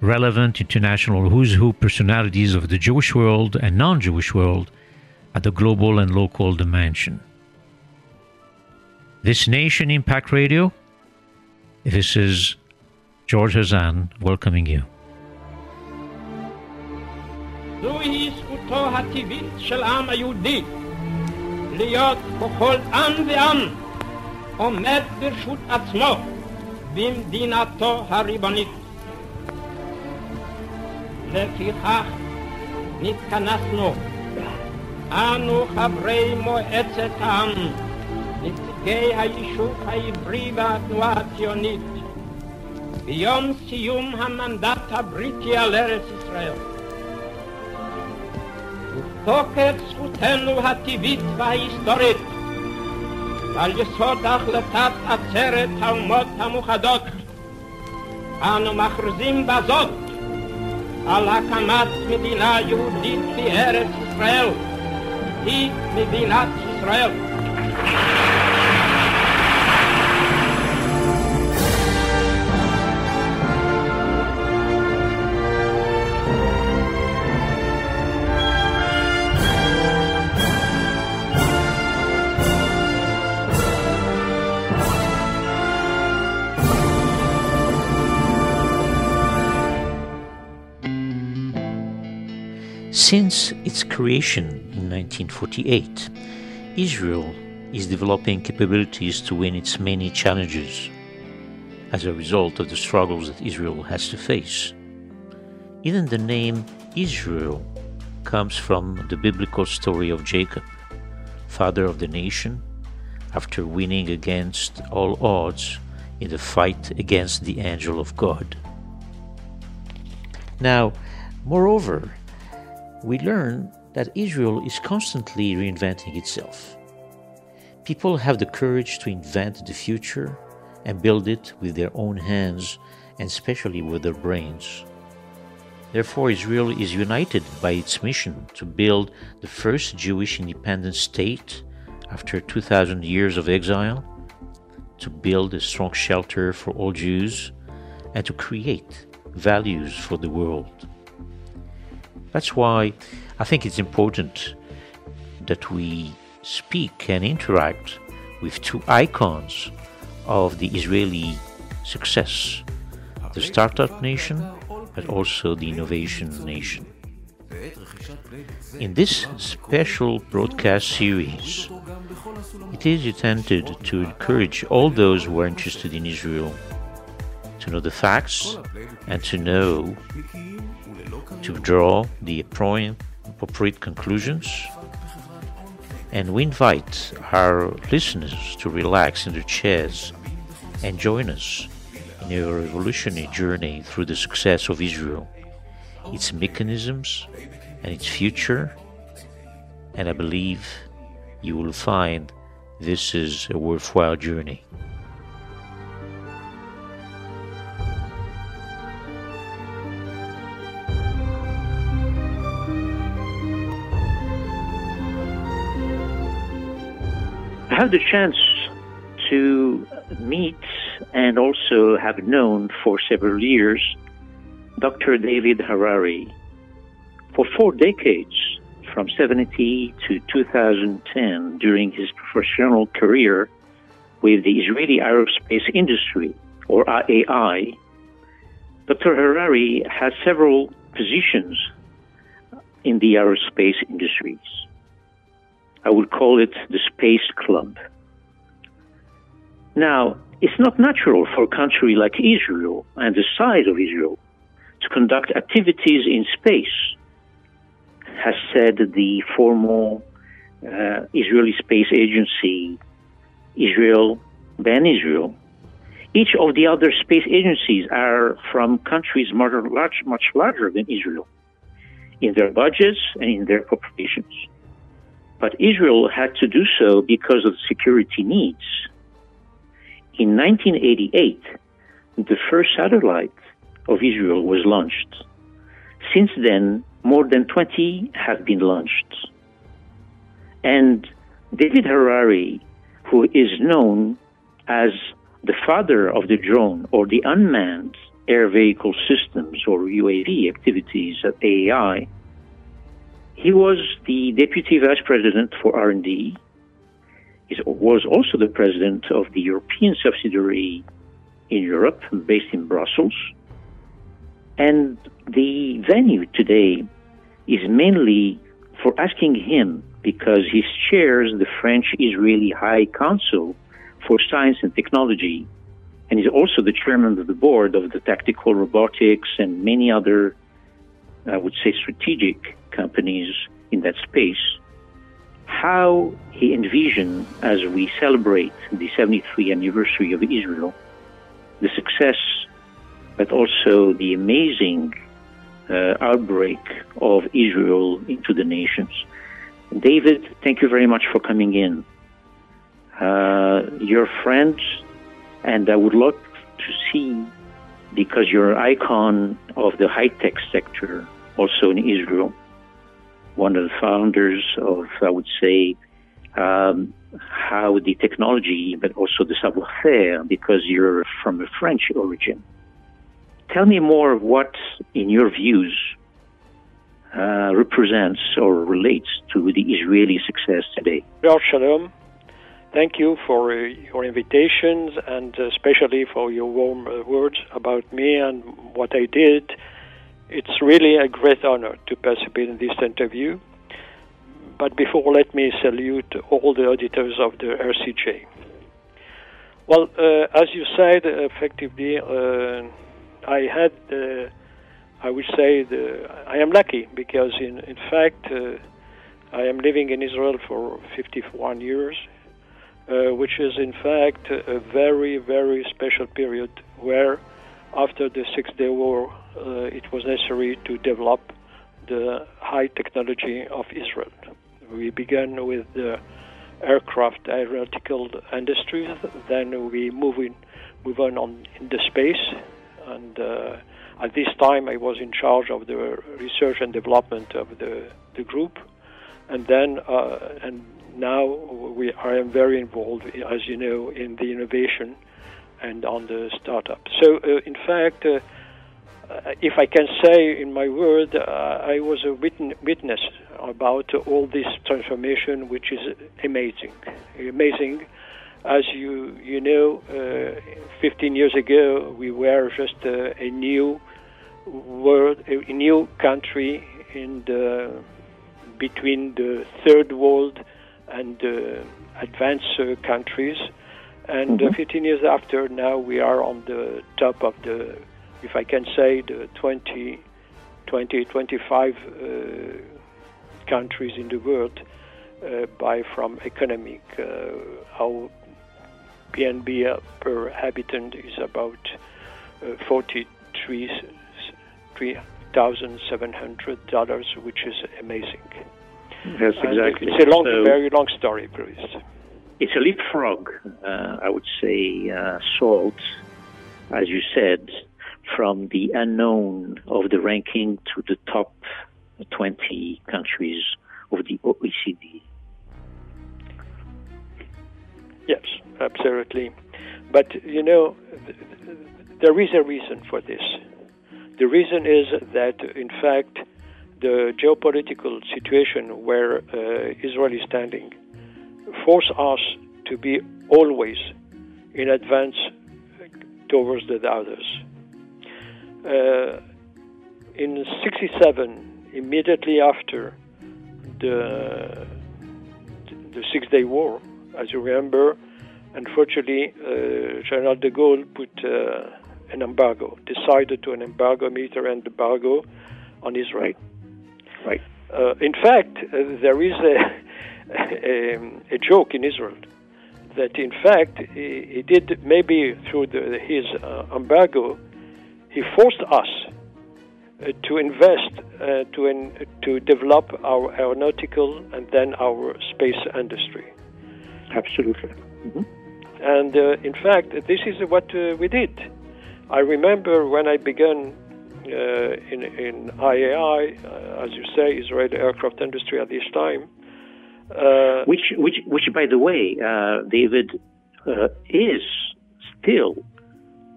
relevant international who's who personalities of the Jewish world and non Jewish world at the global and local dimension. This Nation Impact Radio, this is George Hazan welcoming you. זוהי זכותו הטבעית של העם היהודי להיות בכל עם ועם עומד ברשות עצמו במדינתו הריבונית. לפיכך נתכנסנו, אנו חברי מועצת העם, נציגי היישוב העברי והתנועה הציונית, ביום סיום המנדט הבריטי על ארץ ישראל. ותוקף זכותנו הטבעית וההיסטורית על יסוד החלטת עצרת האומות המאוחדות אנו מכריזים בזאת על הקמת מדינה יהודית בארץ ישראל היא מדינת ישראל Since its creation in 1948, Israel is developing capabilities to win its many challenges as a result of the struggles that Israel has to face. Even the name Israel comes from the biblical story of Jacob, father of the nation, after winning against all odds in the fight against the angel of God. Now, moreover, we learn that Israel is constantly reinventing itself. People have the courage to invent the future and build it with their own hands and especially with their brains. Therefore, Israel is united by its mission to build the first Jewish independent state after 2,000 years of exile, to build a strong shelter for all Jews, and to create values for the world. That's why I think it's important that we speak and interact with two icons of the Israeli success the startup nation, but also the innovation nation. In this special broadcast series, it is intended to encourage all those who are interested in Israel to know the facts and to know to draw the appropriate conclusions. And we invite our listeners to relax in their chairs and join us in a revolutionary journey through the success of Israel, its mechanisms, and its future. And I believe you will find this is a worthwhile journey. Had the chance to meet and also have known for several years Dr. David Harari. For four decades, from 70 to 2010, during his professional career with the Israeli Aerospace Industry, or IAI, Dr. Harari has several positions in the aerospace industries. I would call it the Space Club. Now, it's not natural for a country like Israel and the size of Israel to conduct activities in space, has said the former uh, Israeli Space Agency, Israel, Ben Israel, Each of the other space agencies are from countries much, much larger than Israel in their budgets and in their populations. But Israel had to do so because of security needs. In 1988, the first satellite of Israel was launched. Since then, more than 20 have been launched. And David Harari, who is known as the father of the drone or the unmanned air vehicle systems or UAV activities at AEI, he was the deputy vice president for R&D. He was also the president of the European subsidiary in Europe, based in Brussels. And the venue today is mainly for asking him because he chairs the French Israeli High Council for Science and Technology, and he's also the chairman of the board of the Tactical Robotics and many other, I would say, strategic companies in that space. How he envisioned, as we celebrate the 73th anniversary of Israel, the success, but also the amazing uh, outbreak of Israel into the nations. David, thank you very much for coming in. Uh, your friend, and I would love to see, because you're an icon of the high tech sector also in Israel, one of the founders of, I would say, um, how the technology, but also the savoir faire, because you're from a French origin. Tell me more of what, in your views, uh, represents or relates to the Israeli success today. Shalom. Thank you for uh, your invitations and especially for your warm uh, words about me and what I did. It's really a great honor to participate in this interview. But before, let me salute all the auditors of the RCJ. Well, uh, as you said, effectively, uh, I had, uh, I would say, the, I am lucky because, in, in fact, uh, I am living in Israel for 51 years, uh, which is, in fact, a very, very special period where, after the Six Day War, uh, it was necessary to develop the high technology of Israel. We began with the aircraft aeronautical industries, then we move in, move on, on in the space, and uh, at this time I was in charge of the research and development of the, the group, and then uh, and now we I am very involved, as you know, in the innovation and on the startup. So uh, in fact. Uh, if I can say in my word, uh, I was a witness about all this transformation, which is amazing, amazing as you you know, uh, 15 years ago we were just uh, a new world, a new country in the between the third world and the advanced uh, countries. And mm-hmm. 15 years after, now we are on the top of the, if I can say, the 20, 20 25 uh, countries in the world uh, by from economic uh, how BNB per habitant is about uh, $43,700, which is amazing. That's exactly. It's a long, so, very long story, Bruce. It's a leapfrog, uh, I would say, uh, salt, as you said, from the unknown of the ranking to the top 20 countries of the OECD. Yes, absolutely. But, you know, there is a reason for this. The reason is that, in fact, the geopolitical situation where uh, Israel is standing force us to be always in advance towards the others. Uh, in 67, immediately after the, the Six Day War, as you remember, unfortunately, uh, General de Gaulle put uh, an embargo, decided to an embargo, military embargo on Israel. Right. Uh, in fact, uh, there is a, a, a, joke in Israel that in fact he, he did maybe through the, his uh, embargo, he forced us uh, to invest uh, to in, to develop our aeronautical and then our space industry. Absolutely. Mm-hmm. And uh, in fact, this is what uh, we did. I remember when I began in in IAI, uh, as you say, Israeli aircraft industry at this time. which, which, which, by the way, David, is still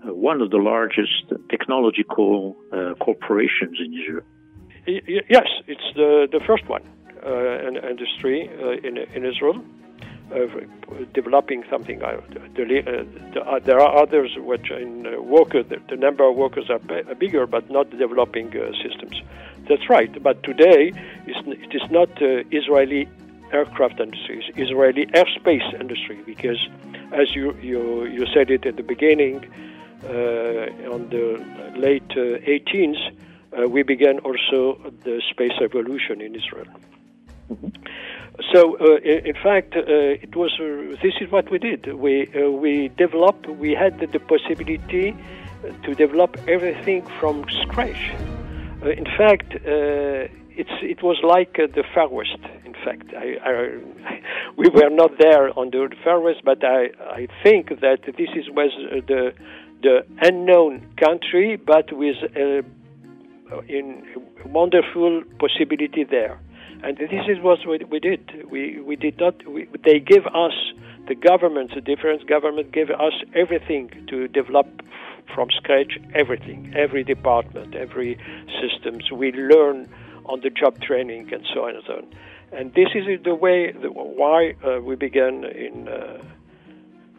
uh, one of the largest technological uh, corporations in Israel. Yes, it's the, the first one uh, in industry in, in Israel. Developing something. The, the, there are others which in workers, the, number of workers are bigger, but not developing systems. That's right. But today, it is not Israeli aircraft industry, it's Israeli airspace industry, because as you, you, you said it at the beginning, uh, on the late 18th, uh, uh, we began also the space evolution in Israel. Mm-hmm. So, uh, in fact, uh, it was. Uh, this is what we did. We we developed. We had the, the possibility to develop everything from scratch. in fact, it's it was like the Far West. In fact, I, I, we were not there on the Far West, but I I think that this is was the the unknown country, but with a, in wonderful possibility there. And this is what we did. We, we did not, we, they gave us, the government, the different government gave us everything to develop from scratch, everything, every department, every systems. We learn on the job training and so on and so on. And this is the way, the, why uh, we began in uh,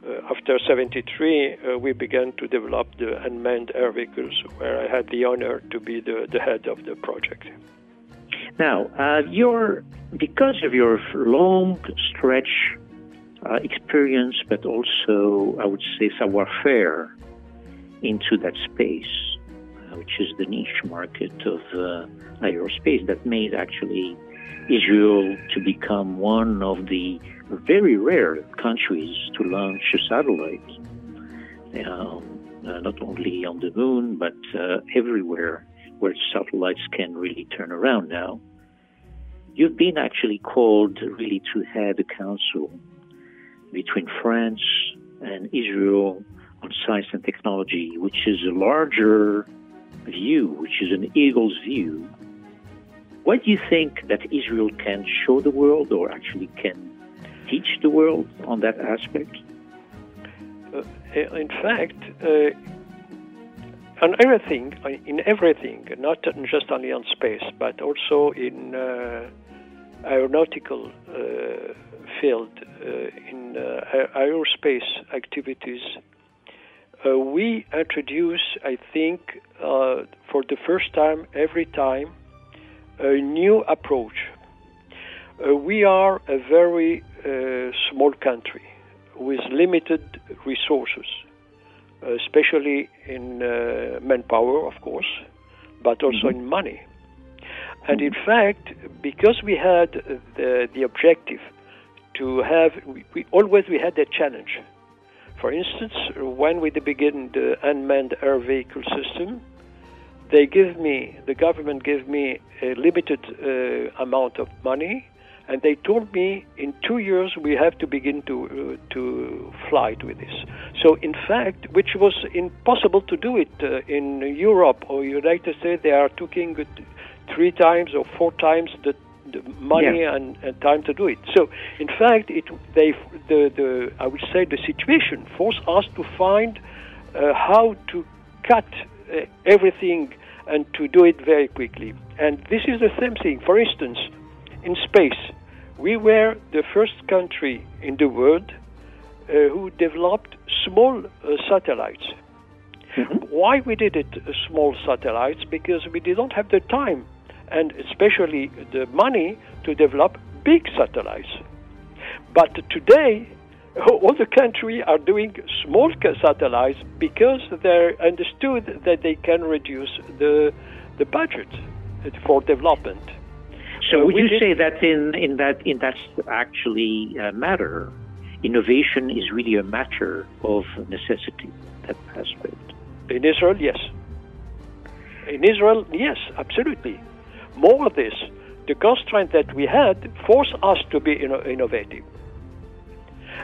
uh, after 73, uh, we began to develop the unmanned air vehicles, where I had the honor to be the, the head of the project. Now, uh, your because of your long stretch uh, experience, but also I would say savoir-faire into that space, uh, which is the niche market of uh, aerospace, that made actually Israel to become one of the very rare countries to launch a satellite, um, uh, not only on the moon, but uh, everywhere where satellites can really turn around now. You've been actually called really to head a council between France and Israel on science and technology, which is a larger view, which is an eagle's view. What do you think that Israel can show the world or actually can teach the world on that aspect? Uh, in fact, uh, on everything, uh, in everything, not just only on space, but also in uh, aeronautical uh, field, uh, in aerospace activities, we introduce, I think, for the first time, every time, a new approach. we are a very small country with limited resources, especially in uh, manpower, of course, but also mm-hmm. in money. And in fact, because we had the, the objective to have, we, we always we had a challenge. For instance, when we begin the unmanned air vehicle system, they give me, the government gave me a limited uh, amount of money and they told me in two years we have to begin to uh, to fly with this. So in fact, which was impossible to do it uh, in Europe or United States, they are taking three times or four times the, the money yeah. and, and, time to do it. So in fact, it they the the I would say the situation forced us to find uh, how to cut uh, everything and to do it very quickly. And this is the same thing. For instance in space. We were the first country in the world uh, who developed small uh, satellites. Mm-hmm. Why we did it uh, small satellites? Because we did not have the time and especially the money to develop big satellites. But today, all the countries are doing small satellites because they understood that they can reduce the the budget for development. So would you say that in, in that in that actually uh, matter, innovation is really a matter of necessity, that aspect. In Israel, yes. In Israel, yes, absolutely. More of this. The constraint that we had forced us to be inno- innovative.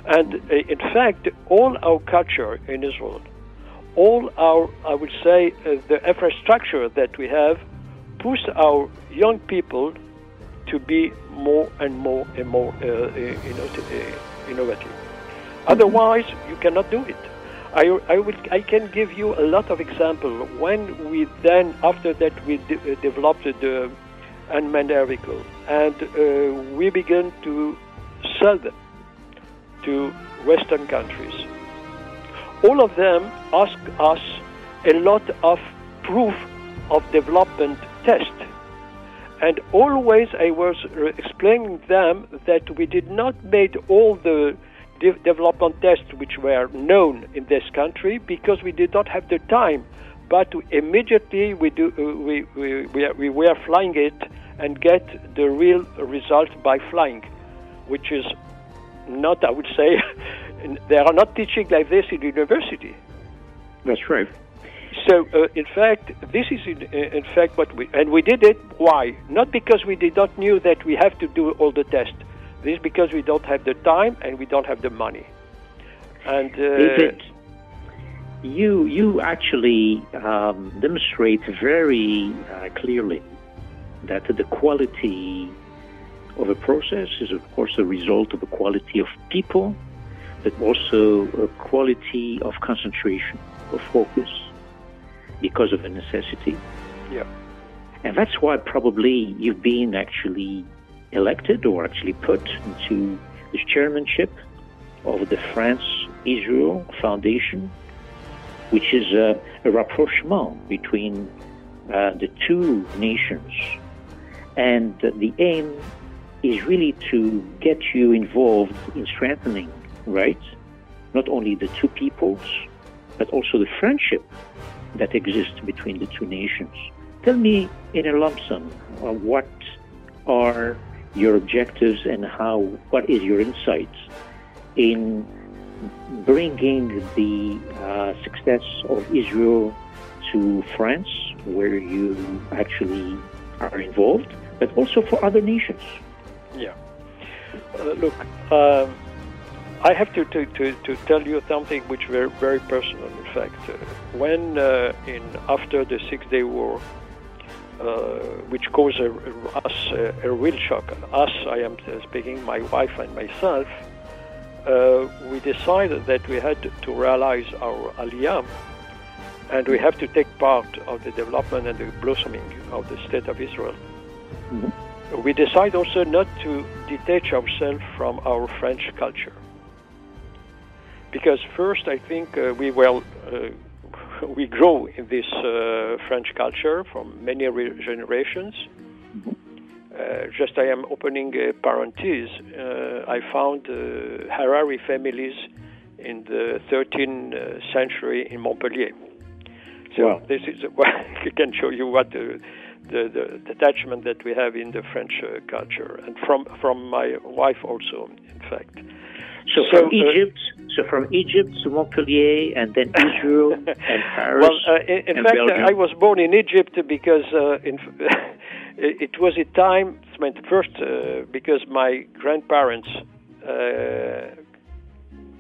And uh, in fact, all our culture in Israel, all our, I would say, uh, the infrastructure that we have, push our young people to be more and more and more uh, uh innovative. Otherwise, you cannot do it. I, I, will, I can give you a lot of examples. When we then, after that, we de- uh, developed the unmanned vehicle, and uh, we began to sell them to Western countries. All of them ask us a lot of proof of development test. And always I was explaining them that we did not make all the de- development tests which were known in this country because we did not have the time. But immediately we do uh, we, we, we, we were flying it and get the real result by flying, which is not I would say they are not teaching like this in university. That's right. So, uh, in fact, this is in, in, fact what we and we did it. Why? Not because we did not knew that we have to do all the tests. This is because we don't have the time and we don't have the money. And uh, David, you you actually um, demonstrate very uh, clearly that the quality of a process is, of course, a result of the quality of people, but also a quality of concentration, of focus, because of a necessity. Yeah. And that's why probably you've been actually elected or actually put into the chairmanship of the France Israel Foundation, which is a, a rapprochement between uh, the two nations. And the aim is really to get you involved in strengthening, right? Not only the two peoples, but also the friendship that exists between the two nations. Tell me in a lump sum uh, what are your objectives and how what is your insights in bringing the uh, success of Israel to France, where you actually are involved, but also for other nations. Yeah. Uh, look, um, I have to, to, to, to, tell you something which is very, very personal. In fact, uh, when uh, in after the Six Day War, uh, which caused a, us a, a, real shock. Us, I am speaking, my wife and myself, uh, we decided that we had to realize our aliyah and we have to take part of the development and the blossoming of the state of Israel. Mm-hmm. We decide also not to detach ourselves from our French culture. Because first, I think uh, we were uh, we grow in this uh, French culture from many re- generations. Mm-hmm. Uh, just I am opening a parenthesis. Uh, I found uh, Harari families in the 13th uh, century in Montpellier. So wow. this is I can show you what the, the, the, attachment that we have in the French uh, culture, and from from my wife also, in fact. So, so from Egypt so from Egypt to Montpellier and then Israel and Paris. Well, uh, in, in fact, Belgium. I was born in Egypt because uh, in, it was a time. Meant First, uh, because my grandparents uh,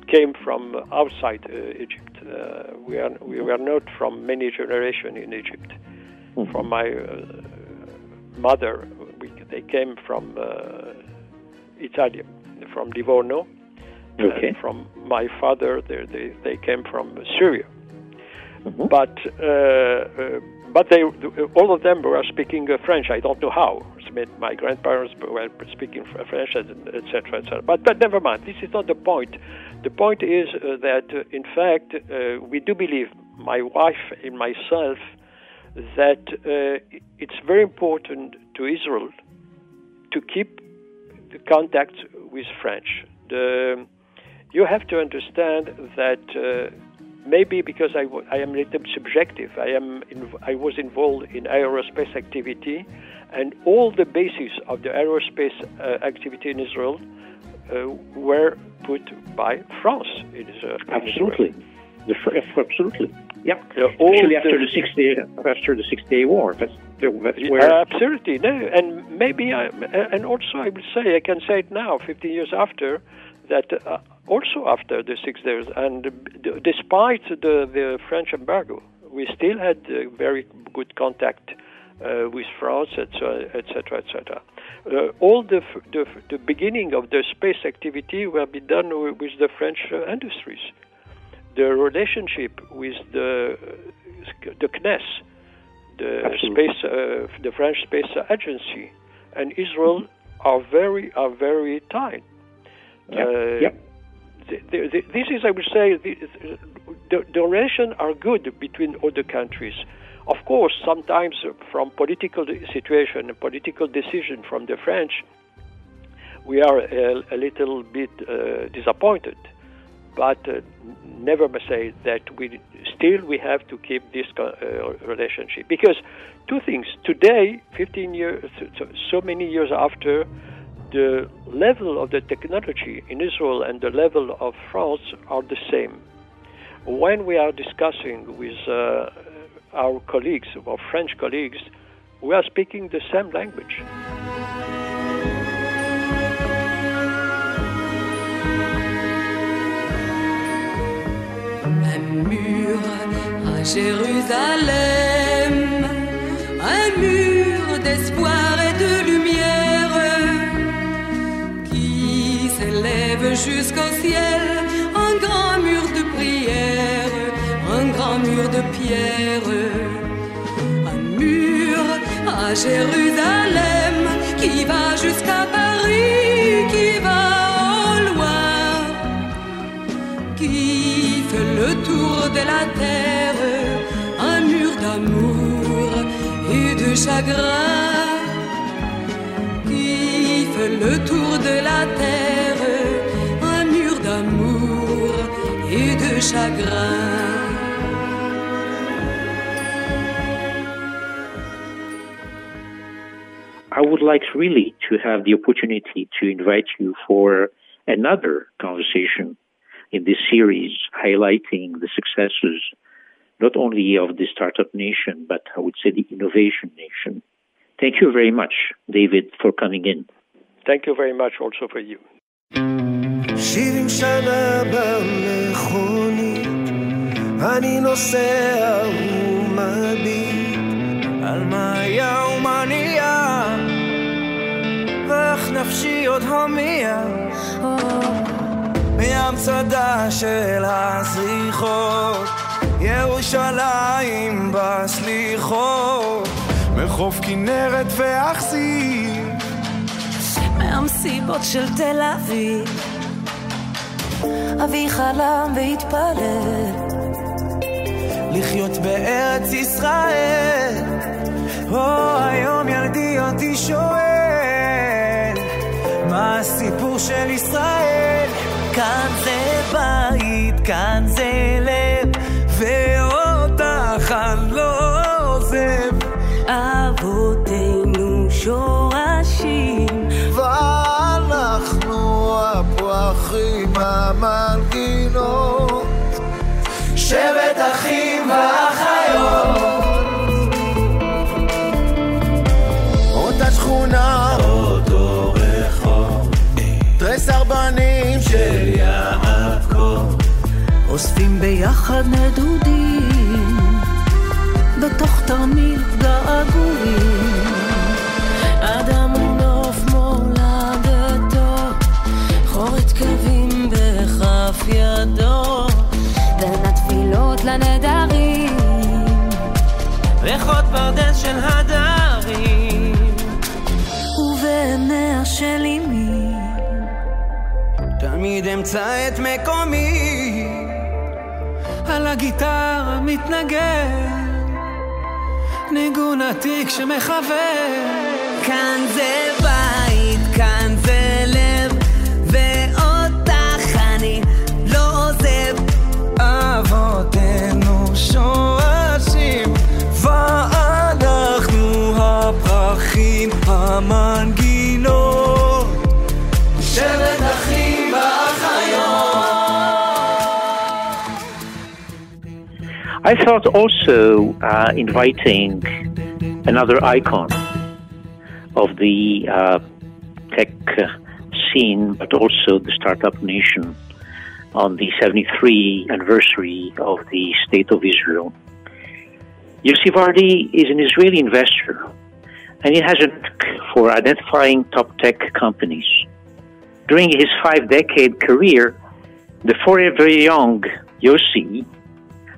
came from outside uh, Egypt. Uh, we are we were not from many generations in Egypt. Mm-hmm. From my mother, we, they came from Italy, from Livorno Okay. from my father, they, they, they came from Syria. Mm-hmm. But uh, uh, but they all of them were speaking uh, French. I don't know how. My grandparents were speaking French, etc., etc. But but never mind. This is not the point. The point is uh, that uh, in fact uh, we do believe, my wife and myself, that it's very important to Israel to keep the contact with French. The you have to understand that uh, maybe because I, w- I am a little subjective, I, am in, I was involved in aerospace activity, and all the basis of the aerospace uh, activity in Israel uh, were put by France. It is uh, absolutely, the, absolutely. Yeah, uh, especially after the, the six day after the Six Day War. That's, that's where absolutely. No, and maybe I, and also I will say I can say it now, 15 years after, that uh, also after the Six Days, and despite the the French embargo, we still had uh, very good contact uh, with France, etc., etc., etc. all the, the, the beginning of the space activity will be done with the French uh, industries. The relationship with the the CNES, the Absolutely. space, uh, the French Space Agency, and Israel mm-hmm. are very are very tight. Yep. Uh, yep. This is, I would say, the, the relations are good between all the countries. Of course, sometimes from political situation and political decision from the French, we are a, a little bit uh, disappointed. But uh, never must say that we still we have to keep this uh, relationship because two things. Today, 15 years, so many years after, the level of the technology in Israel and the level of France are the same when we are discussing with uh, our colleagues, our French colleagues, we are speaking the same language. Jérusalem, un mur d'espoir jusqu'au ciel mur de pierre, un mur à Jérusalem qui va jusqu'à Paris, qui va au loin, qui fait le tour de la terre, un mur d'amour et de chagrin, qui fait le tour de la terre, chagrin. I would like really to have the opportunity to invite you for another conversation in this series highlighting the successes not only of the startup nation, but I would say the innovation nation. Thank you very much, David, for coming in. Thank you very much also for you. אני נוסע ומביט על מה היה ומה נהיה ואיך נפשי עוד הומיע מהמצדה של הזריחות ירושלים בסליחות. מחוף כנרת ואכסיר מהמסיבות של תל אביב אבי חלם והתפלל לחיות בארץ ישראל. או היום ילדי אותי שואל, מה הסיפור של ישראל? כאן זה בית, כאן זה לב, ואותך אני המנגינות. שבט אחים ואחיות. אותה שכונה, אותו רחוב תרי סרבנים של יעקב. אוספים ביחד נדודים. בתוך תרמיל געגועים ידו בין התפילות לנדרים, ריחות פרדס של הדרים, ובעיניה של אמי, תמיד אמצא את מקומי, על הגיטרה מתנגן, ניגון עתיק שמחבר, כאן זה בית, כאן זה I thought also uh, inviting another icon of the uh, tech scene, but also the startup nation, on the 73 anniversary of the State of Israel. Yossi Vardi is an Israeli investor and he has a knack for identifying top tech companies. During his five decade career, the forever young Yossi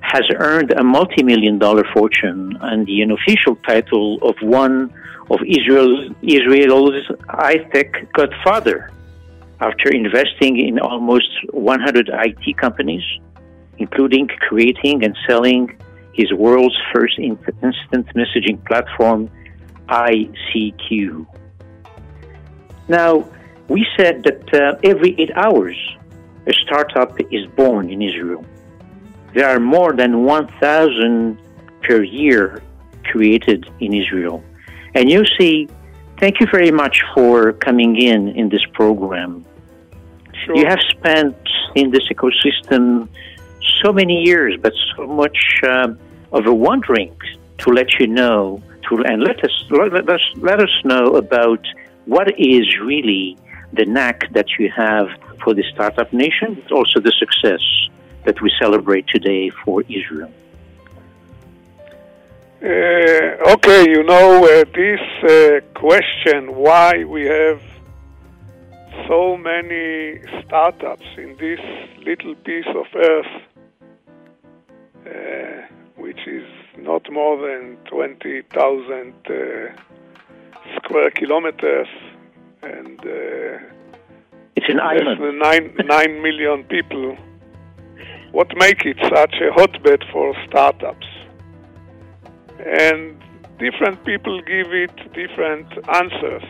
has earned a multi million dollar fortune and the unofficial title of one of Israel, Israel's high tech godfather after investing in almost 100 IT companies, including creating and selling his world's first instant messaging platform, ICQ. Now, we said that uh, every eight hours, a startup is born in Israel. There are more than 1,000 per year created in Israel. And you see, thank you very much for coming in in this program. Sure. You have spent in this ecosystem so many years, but so much uh, of a wondering to let you know and let us let us let us know about what is really the knack that you have for the startup nation, but also the success that we celebrate today for Israel. Uh, okay, you know, uh, this uh, question why we have so many startups in this little piece of earth, more than 20,000 uh, square kilometers and uh, It's an less island. than nine, nine million people. What make it such a hotbed for startups? And different people give it different answers.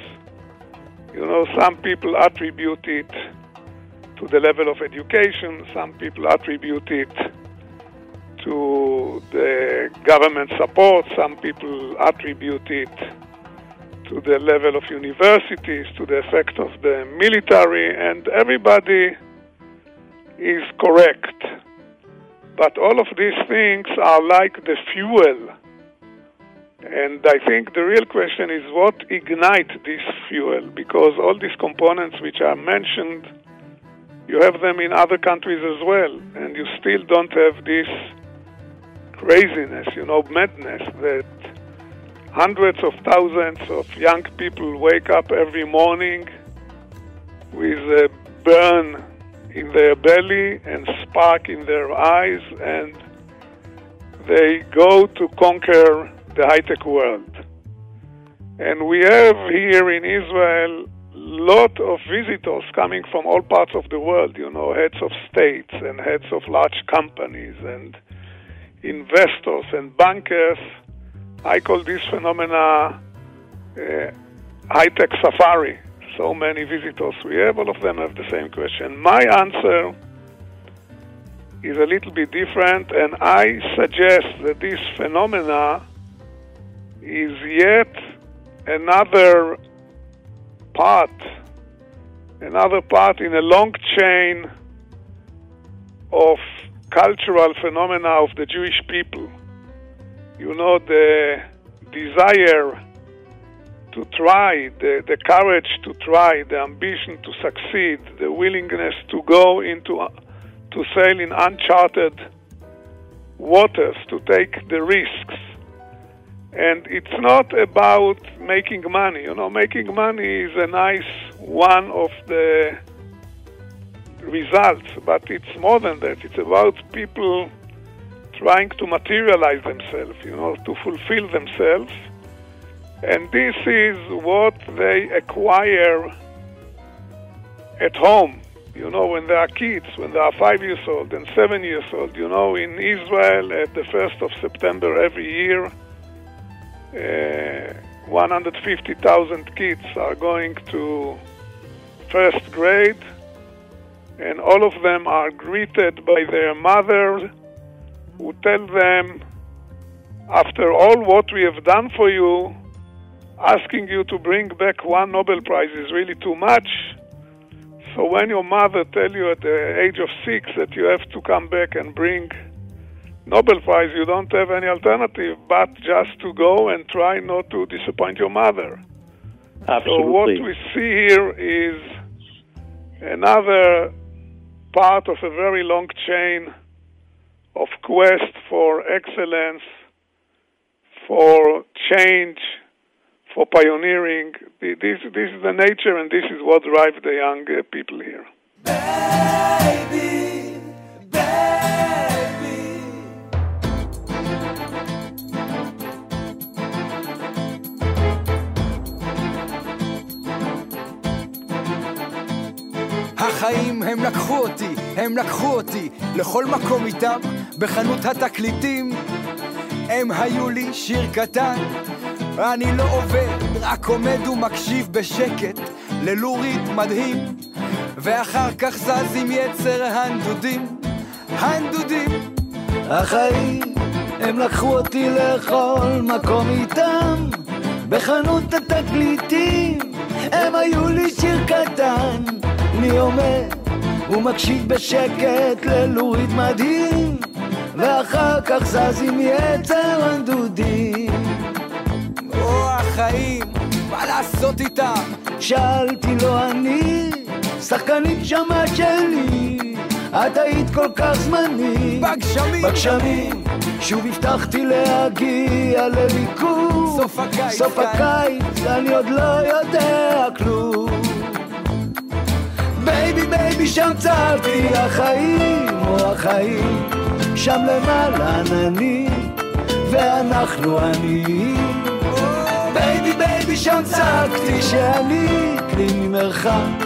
You know, some people attribute it to the level of education, some people attribute it to the government support, some people attribute it to the level of universities, to the effect of the military, and everybody is correct. But all of these things are like the fuel. And I think the real question is what ignite this fuel? Because all these components which are mentioned, you have them in other countries as well, and you still don't have this craziness, you know, madness that hundreds of thousands of young people wake up every morning with a burn in their belly and spark in their eyes, and they go to conquer the high-tech world. And we have here in Israel lot of visitors coming from all parts of the world, you know, heads of states and heads of large companies and investors and bankers. I call this phenomena uh, high-tech safari. So many visitors we have, all of them have the same question. My answer is a little bit different, and I suggest that this phenomena is yet another part, another part in a long chain of cultural phenomena of the Jewish people. You know, the desire to try, the, the courage to try, the ambition to succeed, the willingness to go into, uh, to sail in uncharted waters, to take the risks. And it's not about making money. You know, making money is a nice one of the results, but it's more than that. It's about people trying to materialize themselves, you know, to fulfill themselves. And this is what they acquire at home. You know, when they are kids, when they are five years old and seven years old, you know, in Israel at the 1st of September every year, uh, 150,000 kids are going to first grade, and all of them are greeted by their mothers who tell them, after all what we have done for you, asking you to bring back one Nobel Prize is really too much. So when your mother tell you at the age of six that you have to come back and bring Nobel Prize, you don't have any alternative but just to go and try not to disappoint your mother. Absolutely. So what we see here is another part of a very long chain of quest for excellence, for change, for pioneering. This, this is the nature, and this is what drives the young uh, people here. Baby, baby. החיים הם לקחו אותי, הם לקחו אותי לכל מקום איתם, בחנות התקליטים. הם היו לי שיר קטן, אני לא עובד, רק עומד ומקשיב בשקט ללורית מדהים, ואחר כך זז עם יצר הנדודים, הנדודים. החיים הם לקחו אותי לכל מקום איתם, בחנות התקליטים, הם היו לי שיר קטן. אני עומד ומקשיב בשקט ללורית מדהים ואחר כך זז עם יצר הנדודים. או החיים, מה לעשות איתם? שאלתי לו אני, שחקנית שמה שלי את היית כל כך זמנית. בגשמים, בגשמים שוב הבטחתי להגיע לביקור סוף הקיץ, סוף הקיץ, אני עוד לא יודע כלום בייבי בייבי שם צעקתי החיים או החיים. שם למעלה עננים ואנחנו עניים. בייבי בייבי שם צעקתי שאני כלי ממרחק.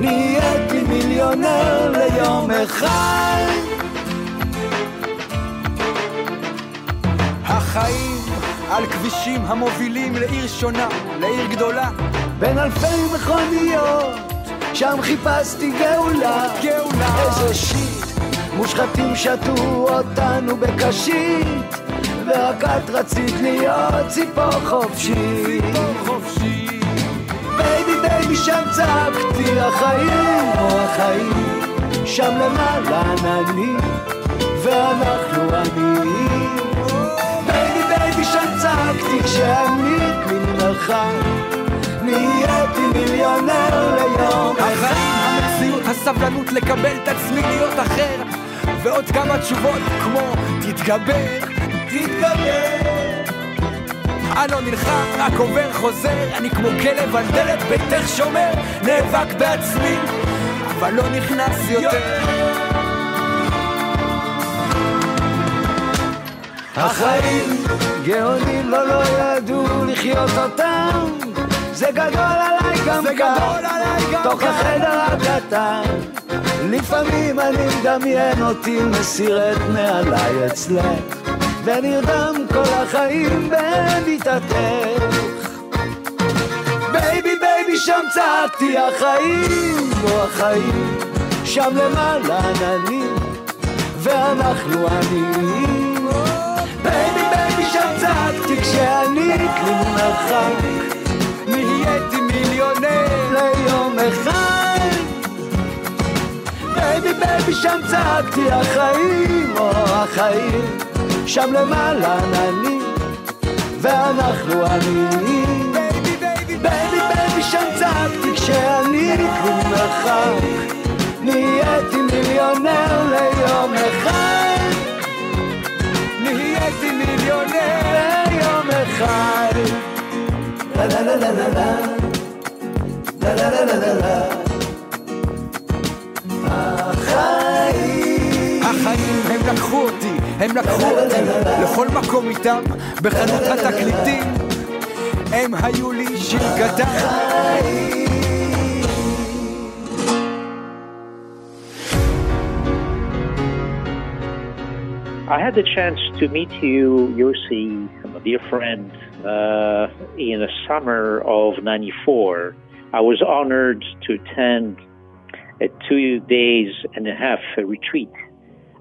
נהייתי מיליונר ליום אחד. החיים על כבישים המובילים לעיר שונה, לעיר גדולה. בין אלפי מכוניות שם חיפשתי גאולה, גאולה. איזה שיט, מושחתים שתו אותנו בקשית, ורק את רצית להיות ציפור חופשית. חופשית. בייבי בייבי שם צעקתי החיים או החיים, שם למעלה עננים, ואנחנו עניים. בייבי בייבי שם צעקתי כשאני מן מרחק. נהייתי מיליונר ליום. החיים, המציאות, הסבלנות לקבל את עצמי להיות אחר ועוד כמה תשובות כמו תתגבר, תתגבר. אני לא נלחם, רק עובר חוזר אני כמו כלב על דלת ביתך שומר נאבק בעצמי אבל לא נכנס יותר. החיים גאונים לא לא ידעו לחיות אותם זה גדול עליי גם גם תוך החדר הקטן. לפעמים אני מדמיין אותי מסיר את נעליי אצלך ונרדם כל החיים במיטתך בייבי בייבי שם צעקתי החיים או החיים שם למעלה עננים ואנחנו עניים. בייבי בייבי שם צעקתי כשאני כלי מרחק נהייתי מיליונר ליום אחד. בייבי בייבי שם צעקתי החיים או החיים שם למעלה עננים ואנחנו עניים. בייבי בייבי בייבי שם צעקתי כשאני כלום מרחק החיים החיים הם לקחו אותי, הם לקחו אותי לכל מקום איתם בחנות התקליטים הם היו לי שיר קטן I had the chance to meet you, Yossi, a dear friend, uh, in the summer of 94. I was honored to attend a two days and a half retreat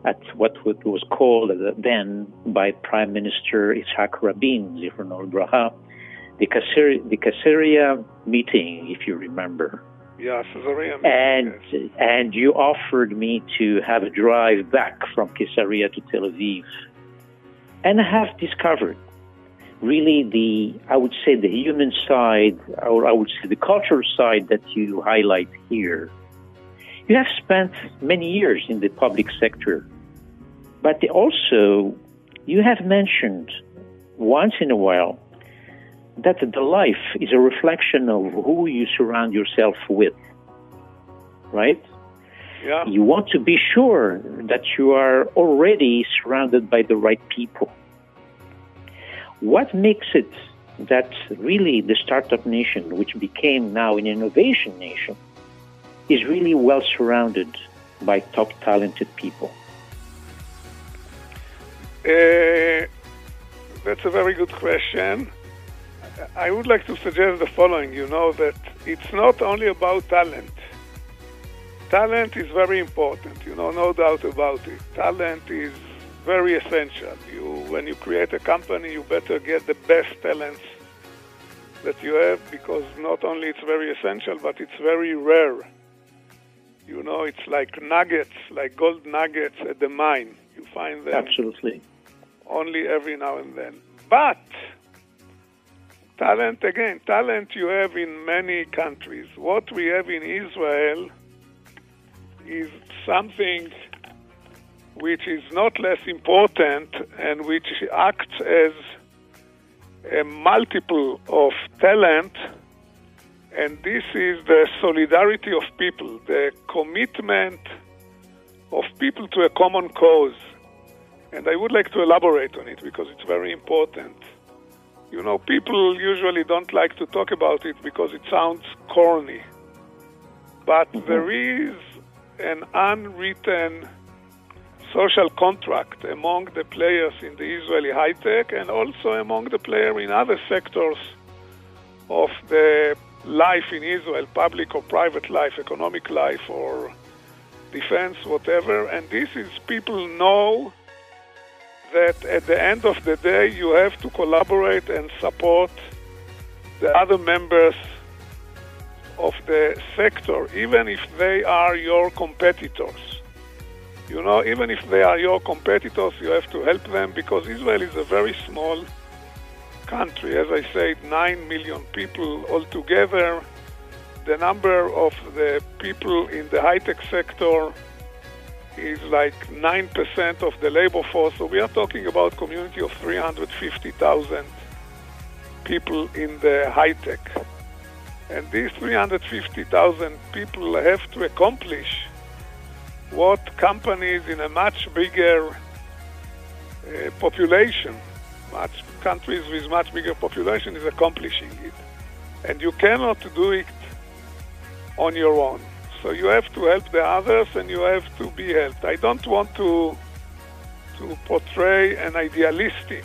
at what was called then by Prime Minister Yitzhak Rabin, Zichrono Braha, the Caesarea, the Caesarea meeting, if you remember. Yeah, Caesarea. And yes. and you offered me to have a drive back from Caesarea to Tel Aviv and have discovered really the, I would say, the human side, or I would say the cultural side that you highlight here. You have spent many years in the public sector, but also you have mentioned once in a while that the life is a reflection of who you surround yourself with, right? Yeah. You want to be sure that you are already surrounded by the right people. What makes it that really the startup nation, which became now an innovation nation, is really well surrounded by top talented people? Uh, that's a very good question. I would like to suggest the following you know, that it's not only about talent. Talent is very important, you know, no doubt about it. Talent is very essential. You, when you create a company, you better get the best talents that you have because not only it's very essential, but it's very rare. You know, it's like nuggets, like gold nuggets at the mine. You find them Absolutely. only every now and then. But talent, again, talent you have in many countries. What we have in Israel is something which is not less important and which acts as a multiple of talent. And this is the solidarity of people, the commitment of people to a common cause. And I would like to elaborate on it because it's very important. You know, people usually don't like to talk about it because it sounds corny. But mm-hmm. there is an unwritten social contract among the players in the Israeli high tech and also among the players in other sectors of the life in Israel, public or private life, economic life, or defense, whatever. And this is people know that at the end of the day, you have to collaborate and support the other members of the sector, even if they are your competitors. You know, even if they are your competitors, you have to help them because Israel is a very small country. As I said, 9 million people altogether. The number of the people in the high tech sector is like 9% of the labor force. So we are talking about a community of 350,000 people in the high tech. And these 350,000 people have to accomplish what companies in a much bigger uh, population, much countries with much bigger population is accomplishing it. And you cannot do it on your own. So you have to help the others and you have to be helped. I don't want to to portray an idealistic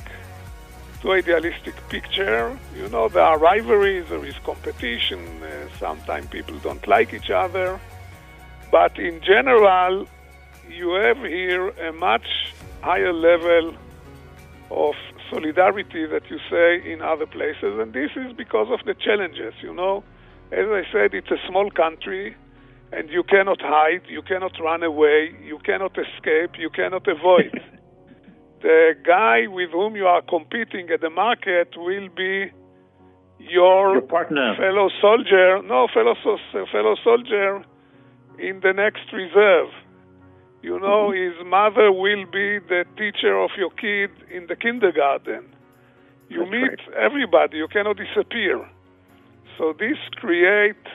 too idealistic picture. You know, there are rivalries, there is competition, uh, sometimes people don't like each other. But in general, you have here a much higher level of solidarity that you say in other places, and this is because of the challenges. You know, as I said, it's a small country, and you cannot hide, you cannot run away, you cannot escape, you cannot avoid. the guy with whom you are competing at the market will be your, Your partner. fellow soldier. No, fellow so- fellow soldier in the next reserve. You know, his mother will be the teacher of your kid in the kindergarten. You That's meet right. everybody. You cannot disappear. So this create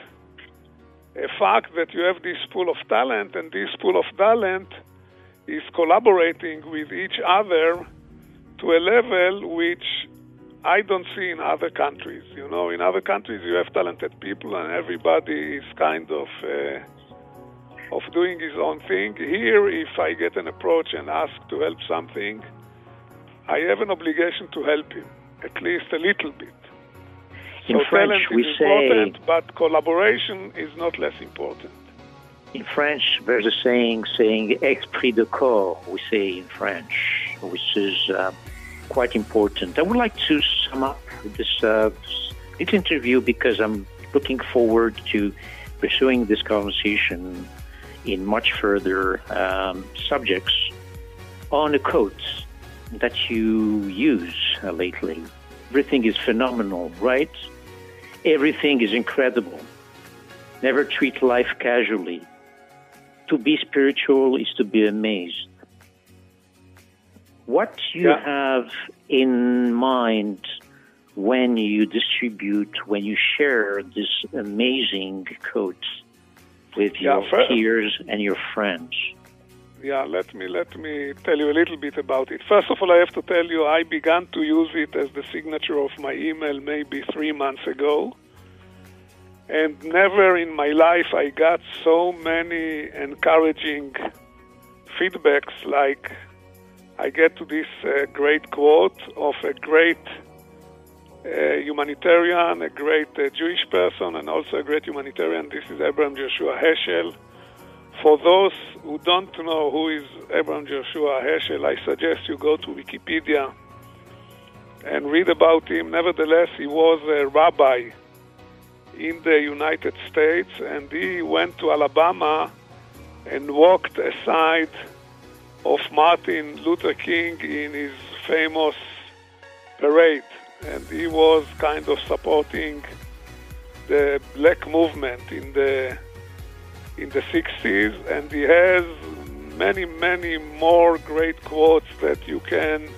a fact that you have this pool of talent, and this pool of talent is collaborating with each other to a level which I don't see in other countries. You know, in other countries you have talented people and everybody is kind of uh, of doing his own thing. Here, if I get an approach and ask to help something, I have an obligation to help him at least a little bit. In so French, we say- important, but collaboration is not less important. In French, there's a saying saying esprit de corps, we say in French, which is uh, quite important. I would like to sum up this uh, little interview because I'm looking forward to pursuing this conversation in much further um, subjects on the quote that you use uh, lately. Everything is phenomenal, right? Everything is incredible. Never treat life casually. To be spiritual is to be amazed. What you Yeah. have in mind when you distribute, when you share this amazing quote with Yeah, your fir- peers and your friends? Yeah, let me let me tell you a little bit about it. First of all, I have to tell you I began to use it as the signature of my email maybe three months ago, and never in my life I got so many encouraging feedbacks like I get to this uh, great quote of a great uh, humanitarian, a great uh, Jewish person, and also a great humanitarian. This is Abraham Joshua Heschel. For those who don't know who is Abraham Joshua Heschel, I suggest you go to Wikipedia and read about him. Nevertheless, he was a rabbi in the United States and he went to Alabama and walked aside of Martin Luther King in his famous parade. And he was kind of supporting the black movement in the in the 60s, and he has many, many more great quotes that you can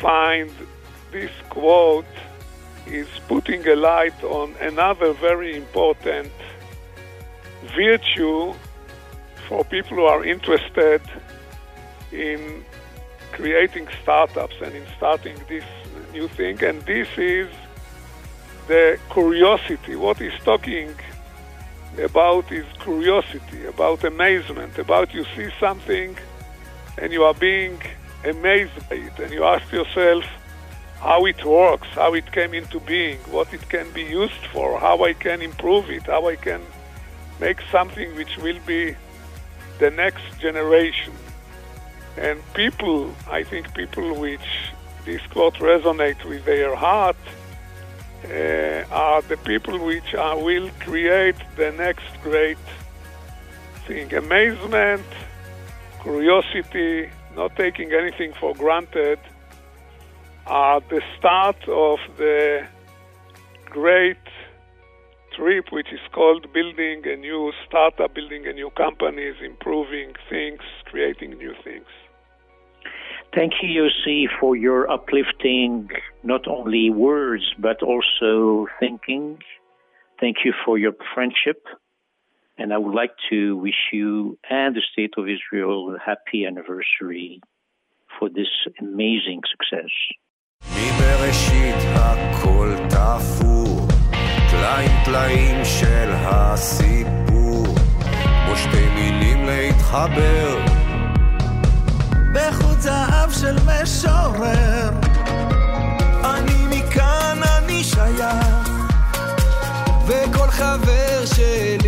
find. This quote is putting a light on another very important virtue for people who are interested in creating startups and in starting this new thing, and this is the curiosity. What he's talking about is curiosity, about amazement, about you see something and you are being amazed by it, and you ask yourself how it works, how it came into being, what it can be used for, how I can improve it, how I can make something which will be the next generation. And people, I think people which this quote resonate with their heart, uh, are the people which are, will create the next great thing. Amazement, curiosity, not taking anything for granted are the start of the great trip, which is called building a new startup, building a new companies, improving things, creating new things. Thank you, Yossi, for your uplifting not only words but also thinking. Thank you for your friendship. And I would like to wish you and the State of Israel a happy anniversary for this amazing success. מבראשית הכל תפור, טלאים טלאים של הסיפור, כמו שתי מילים להתחבר. של משורר. אני מכאן, אני שייך, וכל חבר שלי